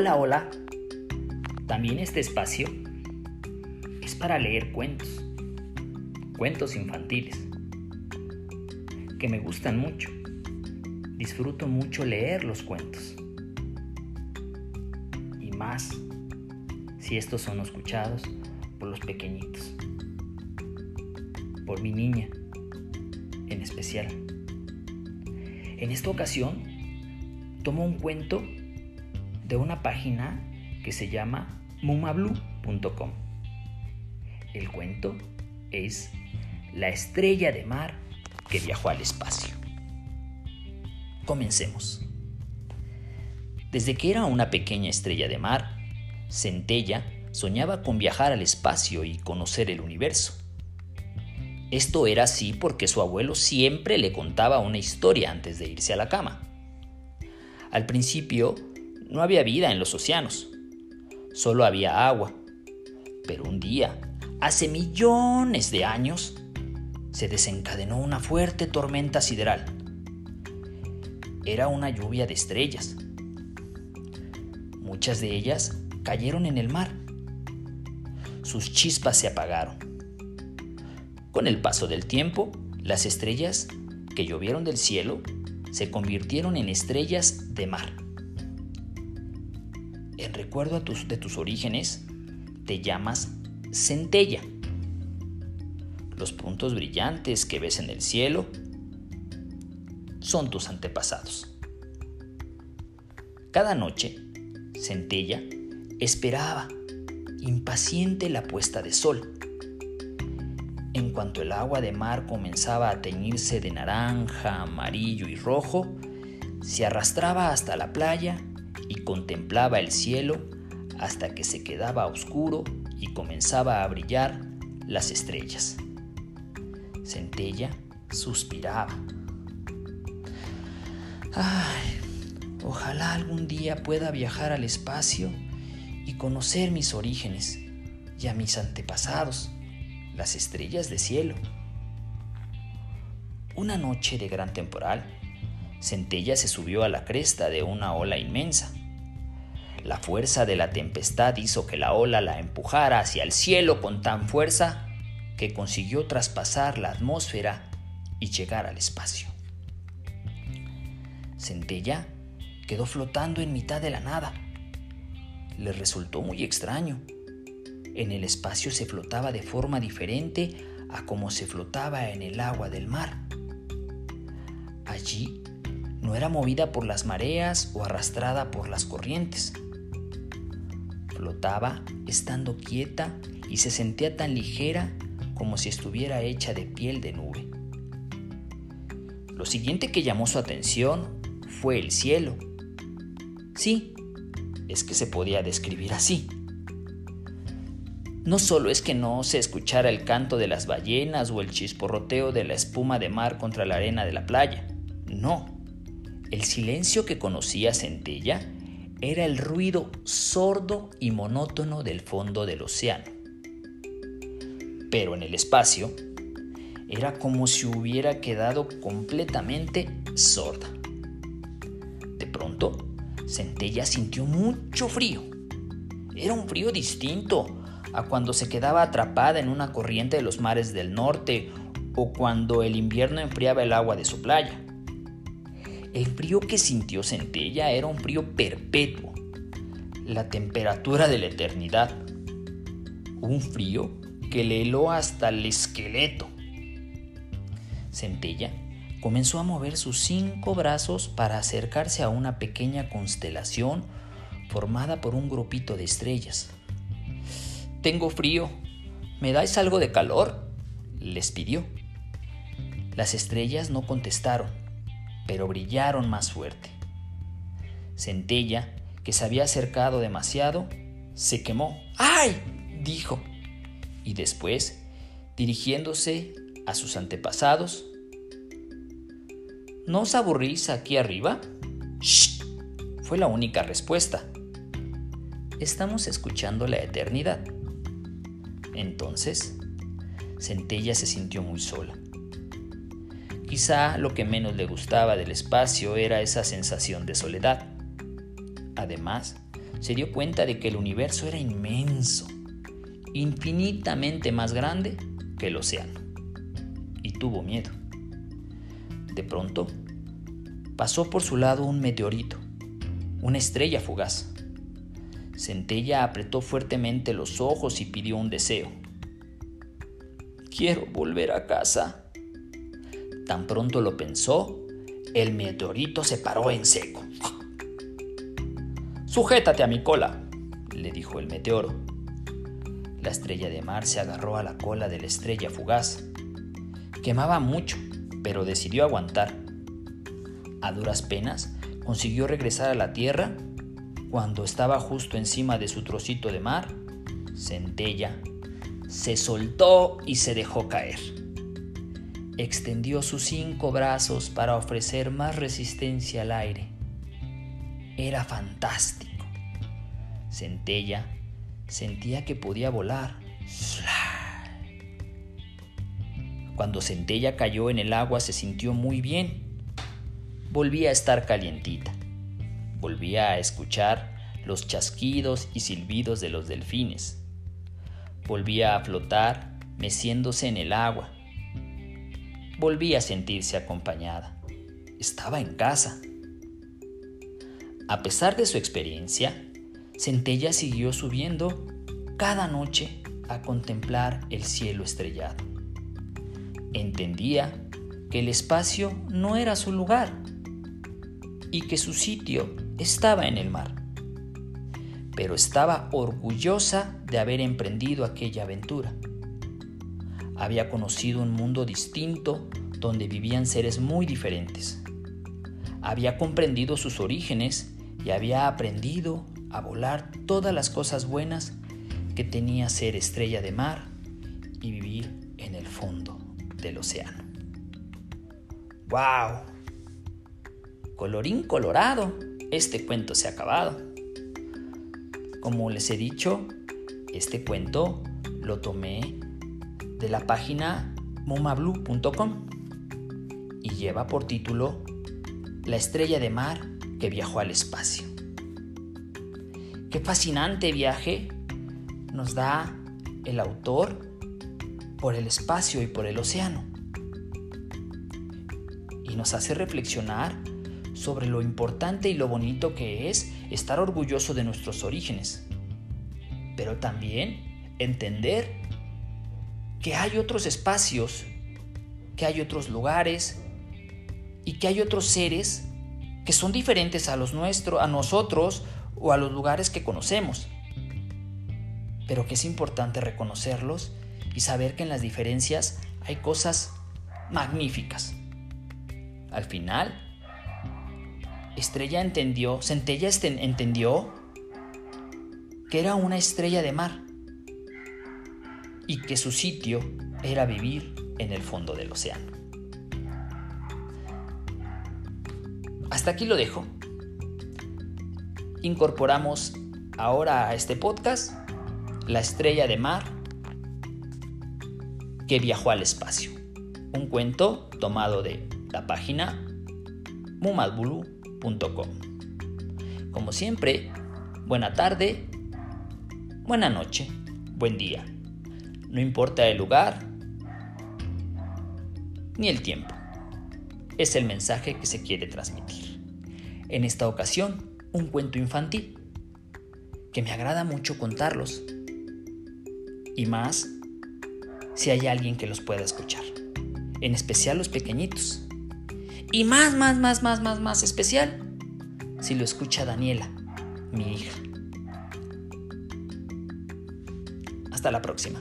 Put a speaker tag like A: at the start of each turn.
A: Hola, hola. También este espacio es para leer cuentos, cuentos infantiles, que me gustan mucho. Disfruto mucho leer los cuentos. Y más si estos son escuchados por los pequeñitos, por mi niña en especial. En esta ocasión, tomo un cuento de una página que se llama mumablu.com. El cuento es La estrella de mar que viajó al espacio. Comencemos. Desde que era una pequeña estrella de mar, Centella soñaba con viajar al espacio y conocer el universo. Esto era así porque su abuelo siempre le contaba una historia antes de irse a la cama. Al principio no había vida en los océanos, solo había agua. Pero un día, hace millones de años, se desencadenó una fuerte tormenta sideral. Era una lluvia de estrellas. Muchas de ellas cayeron en el mar. Sus chispas se apagaron. Con el paso del tiempo, las estrellas que llovieron del cielo se convirtieron en estrellas de mar en recuerdo de tus orígenes, te llamas centella. Los puntos brillantes que ves en el cielo son tus antepasados. Cada noche, Centella esperaba, impaciente, la puesta de sol. En cuanto el agua de mar comenzaba a teñirse de naranja, amarillo y rojo, se arrastraba hasta la playa y contemplaba el cielo hasta que se quedaba oscuro y comenzaba a brillar las estrellas. Centella suspiraba. Ay, ojalá algún día pueda viajar al espacio y conocer mis orígenes y a mis antepasados, las estrellas de cielo. Una noche de gran temporal, Centella se subió a la cresta de una ola inmensa. La fuerza de la tempestad hizo que la ola la empujara hacia el cielo con tan fuerza que consiguió traspasar la atmósfera y llegar al espacio. Centella quedó flotando en mitad de la nada. Le resultó muy extraño. En el espacio se flotaba de forma diferente a como se flotaba en el agua del mar. Allí no era movida por las mareas o arrastrada por las corrientes. Flotaba estando quieta y se sentía tan ligera como si estuviera hecha de piel de nube. Lo siguiente que llamó su atención fue el cielo. Sí, es que se podía describir así. No solo es que no se escuchara el canto de las ballenas o el chisporroteo de la espuma de mar contra la arena de la playa, no el silencio que conocía Centella era el ruido sordo y monótono del fondo del océano. Pero en el espacio era como si hubiera quedado completamente sorda. De pronto, Centella sintió mucho frío. Era un frío distinto a cuando se quedaba atrapada en una corriente de los mares del norte o cuando el invierno enfriaba el agua de su playa. El frío que sintió Centella era un frío perpetuo, la temperatura de la eternidad. Un frío que le heló hasta el esqueleto. Centella comenzó a mover sus cinco brazos para acercarse a una pequeña constelación formada por un grupito de estrellas. Tengo frío. ¿Me dais algo de calor? les pidió. Las estrellas no contestaron pero brillaron más fuerte. Centella, que se había acercado demasiado, se quemó. ¡Ay! dijo. Y después, dirigiéndose a sus antepasados, ¿No os aburrís aquí arriba? ¡Shh! Fue la única respuesta. Estamos escuchando la eternidad. Entonces, Centella se sintió muy sola. Quizá lo que menos le gustaba del espacio era esa sensación de soledad. Además, se dio cuenta de que el universo era inmenso, infinitamente más grande que el océano, y tuvo miedo. De pronto, pasó por su lado un meteorito, una estrella fugaz. Centella apretó fuertemente los ojos y pidió un deseo. Quiero volver a casa. Tan pronto lo pensó, el meteorito se paró en seco. Sujétate a mi cola, le dijo el meteoro. La estrella de mar se agarró a la cola de la estrella fugaz. Quemaba mucho, pero decidió aguantar. A duras penas consiguió regresar a la tierra cuando estaba justo encima de su trocito de mar. Centella se soltó y se dejó caer. Extendió sus cinco brazos para ofrecer más resistencia al aire era fantástico. Centella sentía que podía volar. Cuando Centella cayó en el agua se sintió muy bien. Volvía a estar calientita. Volvía a escuchar los chasquidos y silbidos de los delfines. Volvía a flotar meciéndose en el agua. Volvía a sentirse acompañada. Estaba en casa. A pesar de su experiencia, Centella siguió subiendo cada noche a contemplar el cielo estrellado. Entendía que el espacio no era su lugar y que su sitio estaba en el mar. Pero estaba orgullosa de haber emprendido aquella aventura. Había conocido un mundo distinto donde vivían seres muy diferentes. Había comprendido sus orígenes y había aprendido a volar todas las cosas buenas que tenía ser estrella de mar y vivir en el fondo del océano. ¡Wow! Colorín colorado, este cuento se ha acabado. Como les he dicho, este cuento lo tomé de la página mumablu.com y lleva por título La estrella de mar que viajó al espacio. Qué fascinante viaje nos da el autor por el espacio y por el océano. Y nos hace reflexionar sobre lo importante y lo bonito que es estar orgulloso de nuestros orígenes. Pero también entender que hay otros espacios, que hay otros lugares y que hay otros seres que son diferentes a los nuestros, a nosotros o a los lugares que conocemos. Pero que es importante reconocerlos y saber que en las diferencias hay cosas magníficas. Al final, Estrella entendió, Centella entendió que era una estrella de mar y que su sitio era vivir en el fondo del océano. Hasta aquí lo dejo. Incorporamos ahora a este podcast la estrella de mar que viajó al espacio. Un cuento tomado de la página mumadbulu.com. Como siempre, buena tarde, buena noche, buen día. No importa el lugar ni el tiempo es el mensaje que se quiere transmitir. En esta ocasión, un cuento infantil, que me agrada mucho contarlos, y más si hay alguien que los pueda escuchar, en especial los pequeñitos, y más, más, más, más, más, más especial si lo escucha Daniela, mi hija. Hasta la próxima.